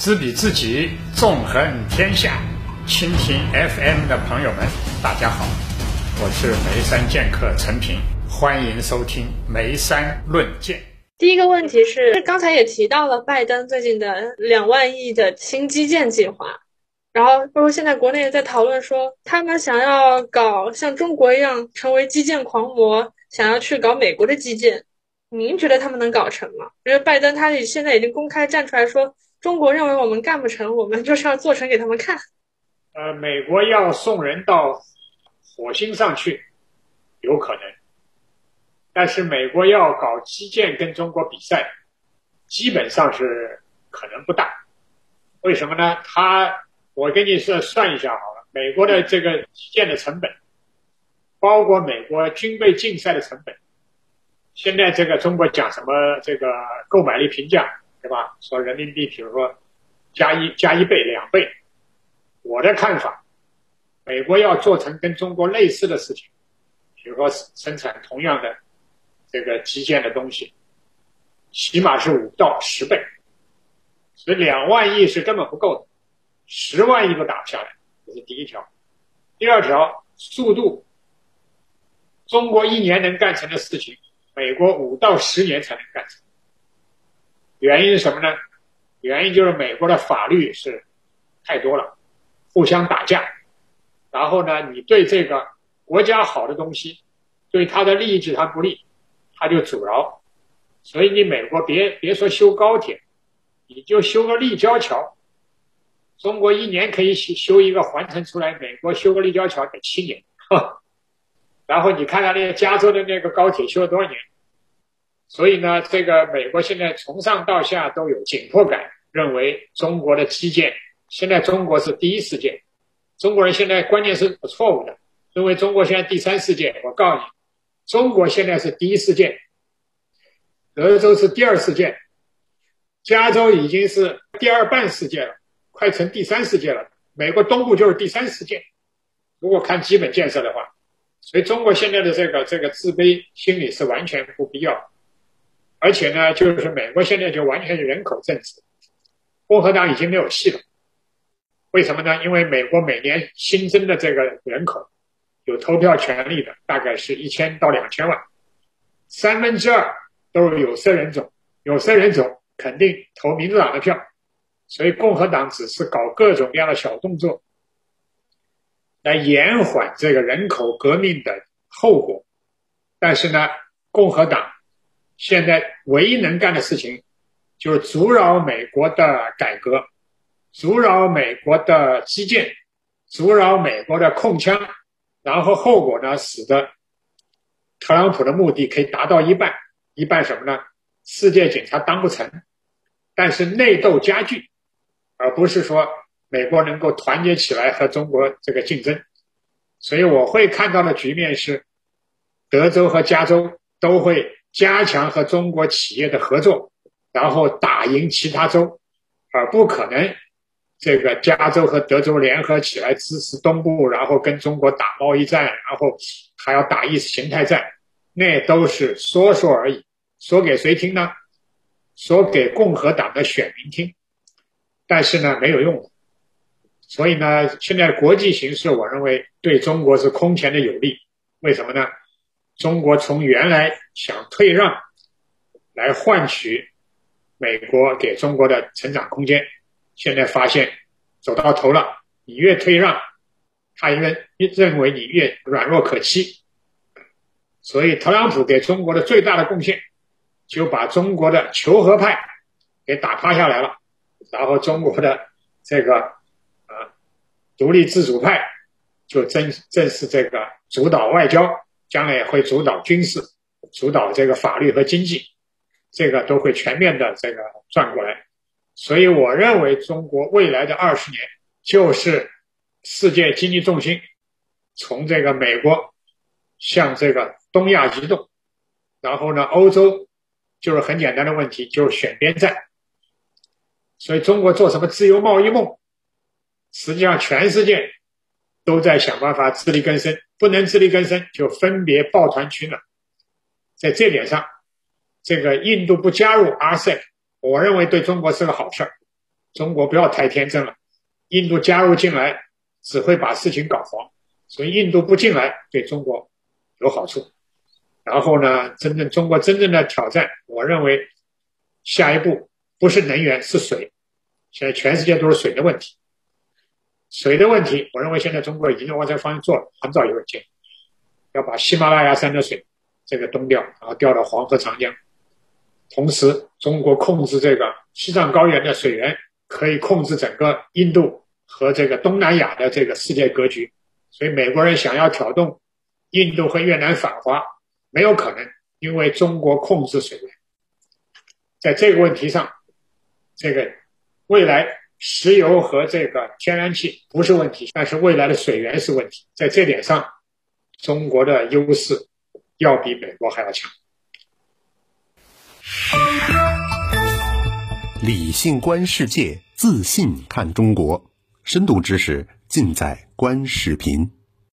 知彼知己，纵横天下。蜻蜓 FM 的朋友们，大家好，我是眉山剑客陈平，欢迎收听眉山论剑。第一个问题是，刚才也提到了拜登最近的两万亿的新基建计划，然后包括现在国内也在讨论说，他们想要搞像中国一样成为基建狂魔，想要去搞美国的基建。您觉得他们能搞成吗？因为拜登他现在已经公开站出来说，中国认为我们干不成，我们就是要做成给他们看。呃，美国要送人到火星上去，有可能，但是美国要搞基建跟中国比赛，基本上是可能不大。为什么呢？他，我给你算算一下好了，美国的这个基建的成本，包括美国军备竞赛的成本，现在这个中国讲什么这个购买力评价，对吧？说人民币，比如说加一加一倍、两倍。我的看法，美国要做成跟中国类似的事情，比如说生产同样的这个基建的东西，起码是五到十倍，所以两万亿是根本不够的，十万亿都打不下来，这是第一条。第二条，速度，中国一年能干成的事情，美国五到十年才能干成。原因是什么呢？原因就是美国的法律是太多了。互相打架，然后呢，你对这个国家好的东西，对他的利益对他不利，他就阻挠。所以你美国别别说修高铁，你就修个立交桥，中国一年可以修修一个环城出来，美国修个立交桥得七年。然后你看看那个加州的那个高铁修了多少年？所以呢，这个美国现在从上到下都有紧迫感，认为中国的基建。现在中国是第一世界，中国人现在观念是错误的，认为中国现在第三世界。我告诉你，中国现在是第一世界，德州是第二世界，加州已经是第二半世界了，快成第三世界了。美国东部就是第三世界，如果看基本建设的话，所以中国现在的这个这个自卑心理是完全不必要，而且呢，就是美国现在就完全是人口政治，共和党已经没有戏了。为什么呢？因为美国每年新增的这个人口，有投票权利的大概是一千到两千万，三分之二都是有色人种，有色人种肯定投民主党的票，所以共和党只是搞各种各样的小动作，来延缓这个人口革命的后果。但是呢，共和党现在唯一能干的事情，就是阻扰美国的改革。阻扰美国的基建，阻扰美国的控枪，然后后果呢，使得特朗普的目的可以达到一半，一半什么呢？世界警察当不成，但是内斗加剧，而不是说美国能够团结起来和中国这个竞争。所以我会看到的局面是，德州和加州都会加强和中国企业的合作，然后打赢其他州，而不可能。这个加州和德州联合起来支持东部，然后跟中国打贸易战，然后还要打意识形态战，那都是说说而已。说给谁听呢？说给共和党的选民听。但是呢，没有用。所以呢，现在国际形势，我认为对中国是空前的有利。为什么呢？中国从原来想退让，来换取美国给中国的成长空间。现在发现走到头了，你越退让，他越越认为你越软弱可欺。所以特朗普给中国的最大的贡献，就把中国的求和派给打趴下来了，然后中国的这个呃独立自主派就正正是这个主导外交，将来也会主导军事，主导这个法律和经济，这个都会全面的这个转过来。所以，我认为中国未来的二十年就是世界经济重心从这个美国向这个东亚移动，然后呢，欧洲就是很简单的问题，就是选边站。所以，中国做什么自由贸易梦？实际上，全世界都在想办法自力更生，不能自力更生，就分别抱团取暖。在这点上，这个印度不加入 RCEP。我认为对中国是个好事儿，中国不要太天真了，印度加入进来只会把事情搞黄，所以印度不进来对中国有好处。然后呢，真正中国真正的挑战，我认为下一步不是能源是水，现在全世界都是水的问题。水的问题，我认为现在中国已经往这个方向做了，很早就建议，要把喜马拉雅山的水这个东调，然后调到黄河、长江。同时，中国控制这个西藏高原的水源，可以控制整个印度和这个东南亚的这个世界格局。所以，美国人想要挑动印度和越南反华，没有可能，因为中国控制水源。在这个问题上，这个未来石油和这个天然气不是问题，但是未来的水源是问题。在这点上，中国的优势要比美国还要强。理性观世界，自信看中国。深度知识尽在观视频。